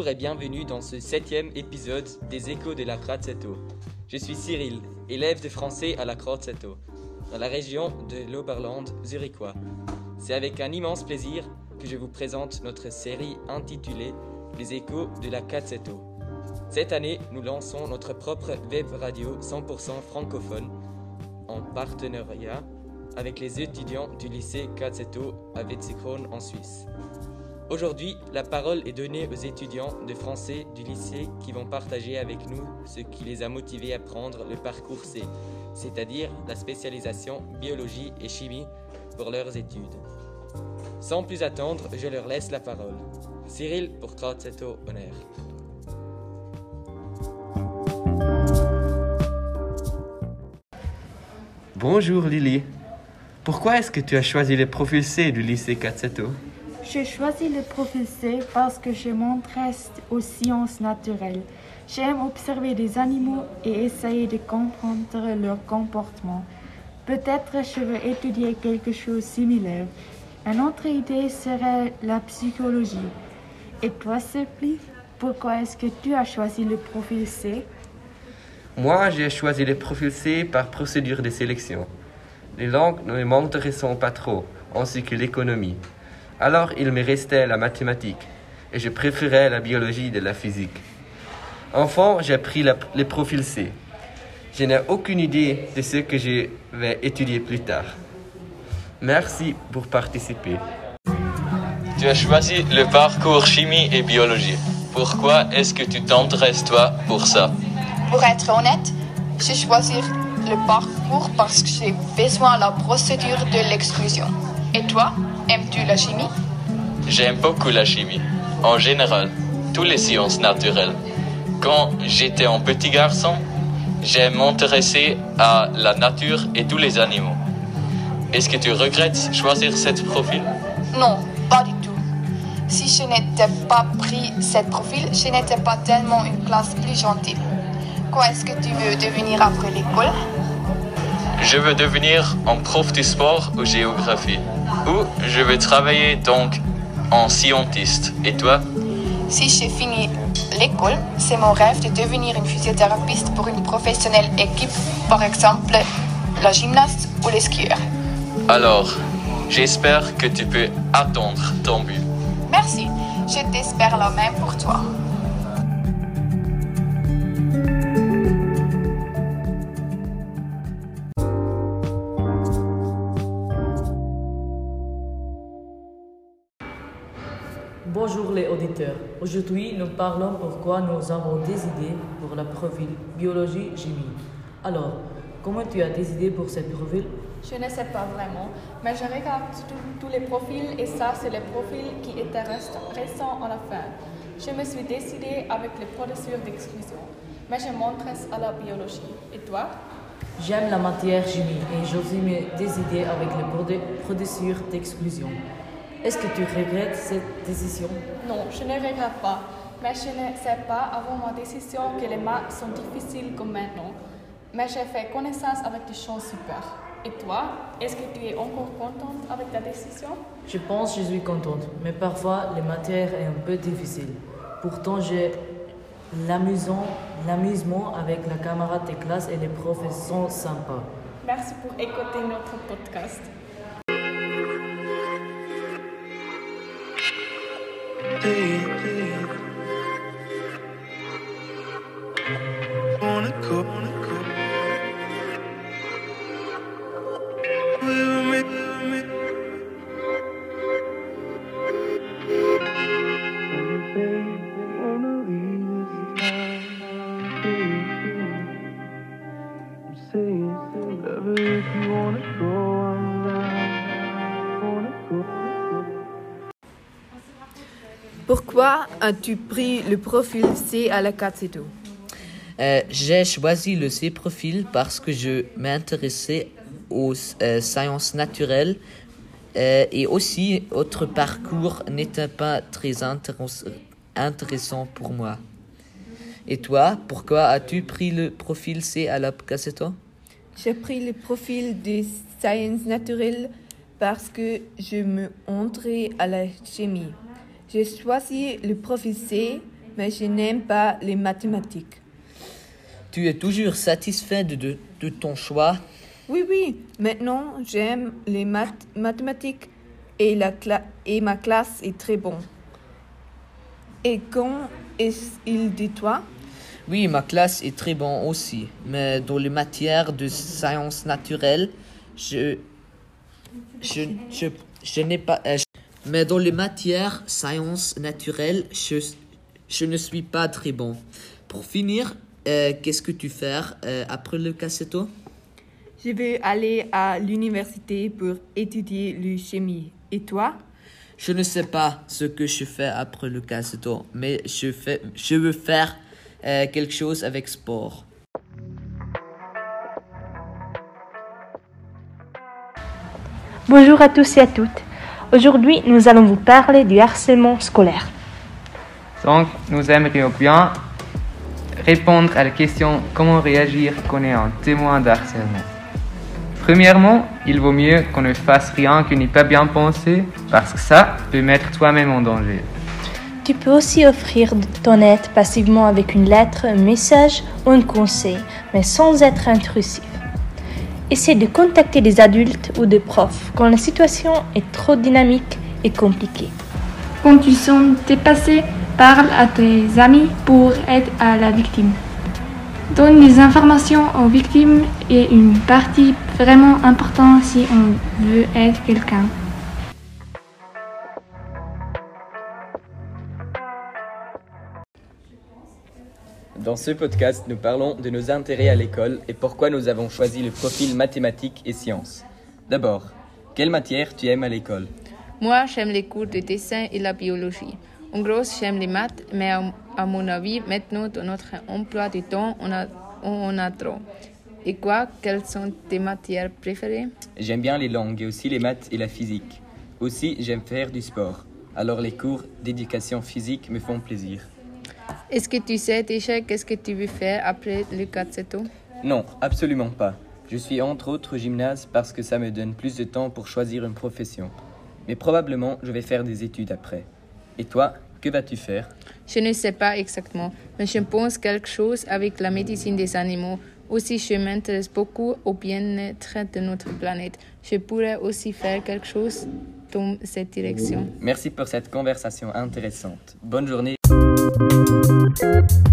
Bonjour et bienvenue dans ce septième épisode des Échos de la Crazzetto. Je suis Cyril, élève de français à la Crazzetto, dans la région de l'Oberland zurichois. C'est avec un immense plaisir que je vous présente notre série intitulée Les Échos de la Crazzetto. Cette année, nous lançons notre propre web radio 100% francophone en partenariat avec les étudiants du lycée Cazzetto à Wetzikon en Suisse. Aujourd'hui, la parole est donnée aux étudiants de français du lycée qui vont partager avec nous ce qui les a motivés à prendre le parcours C, c'est-à-dire la spécialisation biologie et chimie pour leurs études. Sans plus attendre, je leur laisse la parole. Cyril pour Cazzetto Honneur. Bonjour Lily. Pourquoi est-ce que tu as choisi le profil C du lycée Cazzetto J'ai choisi le C parce que je m'intéresse aux sciences naturelles. J'aime observer des animaux et essayer de comprendre leur comportement. Peut-être je veux étudier quelque chose de similaire. Une autre idée serait la psychologie. Et toi, Sophie, pourquoi est-ce que tu as choisi le profil C Moi, j'ai choisi le profil C par procédure de sélection. Les langues ne m'intéressent pas trop, ainsi que l'économie. Alors, il me restait la mathématique, et je préférais la biologie de la physique. Enfant, j'ai pris la- le profil C. Je n'ai aucune idée de ce que je vais étudier plus tard. Merci pour participer. Tu as choisi le parcours chimie et biologie. Pourquoi est-ce que tu t'intéresses toi pour ça? Pour être honnête, j'ai choisi le parcours parce que j'ai besoin de la procédure de l'exclusion. Et toi, aimes-tu la chimie? J'aime beaucoup la chimie. En général, toutes les sciences naturelles. Quand j'étais un petit garçon, j'ai m'intéressé à la nature et tous les animaux. Est-ce que tu regrettes choisir ce profil? Non, pas du tout. Si je n'étais pas pris ce profil, je n'étais pas tellement une classe plus gentille. Quoi est-ce que tu veux devenir après l'école? Je veux devenir un prof de sport ou géographie. Ou je veux travailler donc en scientiste. Et toi? Si j'ai fini l'école, c'est mon rêve de devenir une physiothérapeute pour une professionnelle équipe, par exemple la gymnaste ou les skieurs. Alors, j'espère que tu peux atteindre ton but. Merci, je t'espère la même pour toi. Bonjour les auditeurs. Aujourd'hui, nous parlons pourquoi nous avons des idées pour le profil biologie-chimie. Alors, comment tu as des idées pour cette profil Je ne sais pas vraiment, mais je regarde tous- les profils et ça, c'est les profils qui étaient récents à la fin. Je me suis décidée avec les procédures d'exclusion, mais je m'intéresse à la biologie. Et toi? J'aime la matière chimie et j'ose me décider avec les procédures d'exclusion. Est-ce que tu regrettes cette décision? Non, je ne regrette pas, mais je ne sais pas avant ma décision que les maths sont difficiles comme maintenant. Mais j'ai fait connaissance avec des choses super. Et toi, est-ce que tu es encore contente avec ta décision? Je pense que je suis contente, mais parfois les matières est un peu difficile. Pourtant, j'ai l'amusement avec la camarade de classe et les profs sont sympas. Merci pour écouter notre podcast. be Pourquoi as-tu pris le profil C à la Cazzetto Euh, J'ai choisi le C-profil parce que je m'intéressais aux euh, sciences naturelles euh, et aussi autre parcours n'était pas très intéress- intéressant pour moi. Et toi, pourquoi as-tu pris le profil C à la Cassetto J'ai pris le profil des sciences naturelles parce que je me entrais à la chimie. J'ai choisi le C, mais je n'aime pas les mathématiques. Tu es toujours satisfait de, de, de ton choix? Oui, oui, maintenant j'aime les math- mathématiques et, la et ma classe est très bon. Et quand est-il de toi Oui, ma classe est très bonne aussi, mais dans les matières de sciences naturelles, je, je, je, je n'ai pas... euh, je- mais dans les matières sciences naturelles, je, je ne suis pas très bon. Pour finir, euh, qu'est-ce que tu fais euh, après le cassetto? Je veux aller à l'université pour étudier le chimie. Et toi? Je ne sais pas ce que je fais après le cassetto, mais je, fais, je veux faire euh, quelque chose avec sport. Bonjour à tous et à toutes. Aujourd'hui, nous allons vous parler du harcèlement scolaire. Donc, nous aimerions bien répondre à la question comment réagir quand on est un témoin d'harcèlement. Premièrement, il vaut mieux qu'on ne fasse rien qui n'est pas bien pensé parce que ça peut mettre toi-même en danger. Tu peux aussi offrir ton aide passivement avec une lettre, un message ou un conseil, mais sans être intrusif. Essaie de contacter des adultes ou des profs quand la situation est trop dynamique et compliquée. Quand tu sens dépassé, parle à tes amis pour aider la victime. Donne des informations aux victimes est une partie vraiment importante si on veut aider quelqu'un. Dans ce podcast, nous parlons de nos intérêts à l'école et pourquoi nous avons choisi le profil mathématiques et sciences. D'abord, quelle matière tu aimes à l'école? Moi, j'aime les cours de dessin et la biologie. En gros, j'aime les maths, mais à, mon avis, maintenant, dans notre emploi du temps, on, a, on en a trop. Et quoi? Quelles sont tes matières préférées? J'aime bien les langues et aussi les maths et la physique. Aussi, j'aime faire du sport. Alors les cours d'éducation physique me font plaisir. Est-ce que tu sais déjà qu'est-ce que tu veux faire après le 4 Non, absolument pas. Je suis entre autres au gymnase parce que ça me donne plus de temps pour choisir une profession. Mais probablement, je vais faire des études après. Et toi, que vas-tu faire? Je ne sais pas exactement, mais je pense quelque chose avec la médecine des animaux. Aussi, je m'intéresse beaucoup au bien-être de notre planète. Je pourrais aussi faire quelque chose dans cette direction. Merci pour cette conversation intéressante. Bonne journée. Thank you.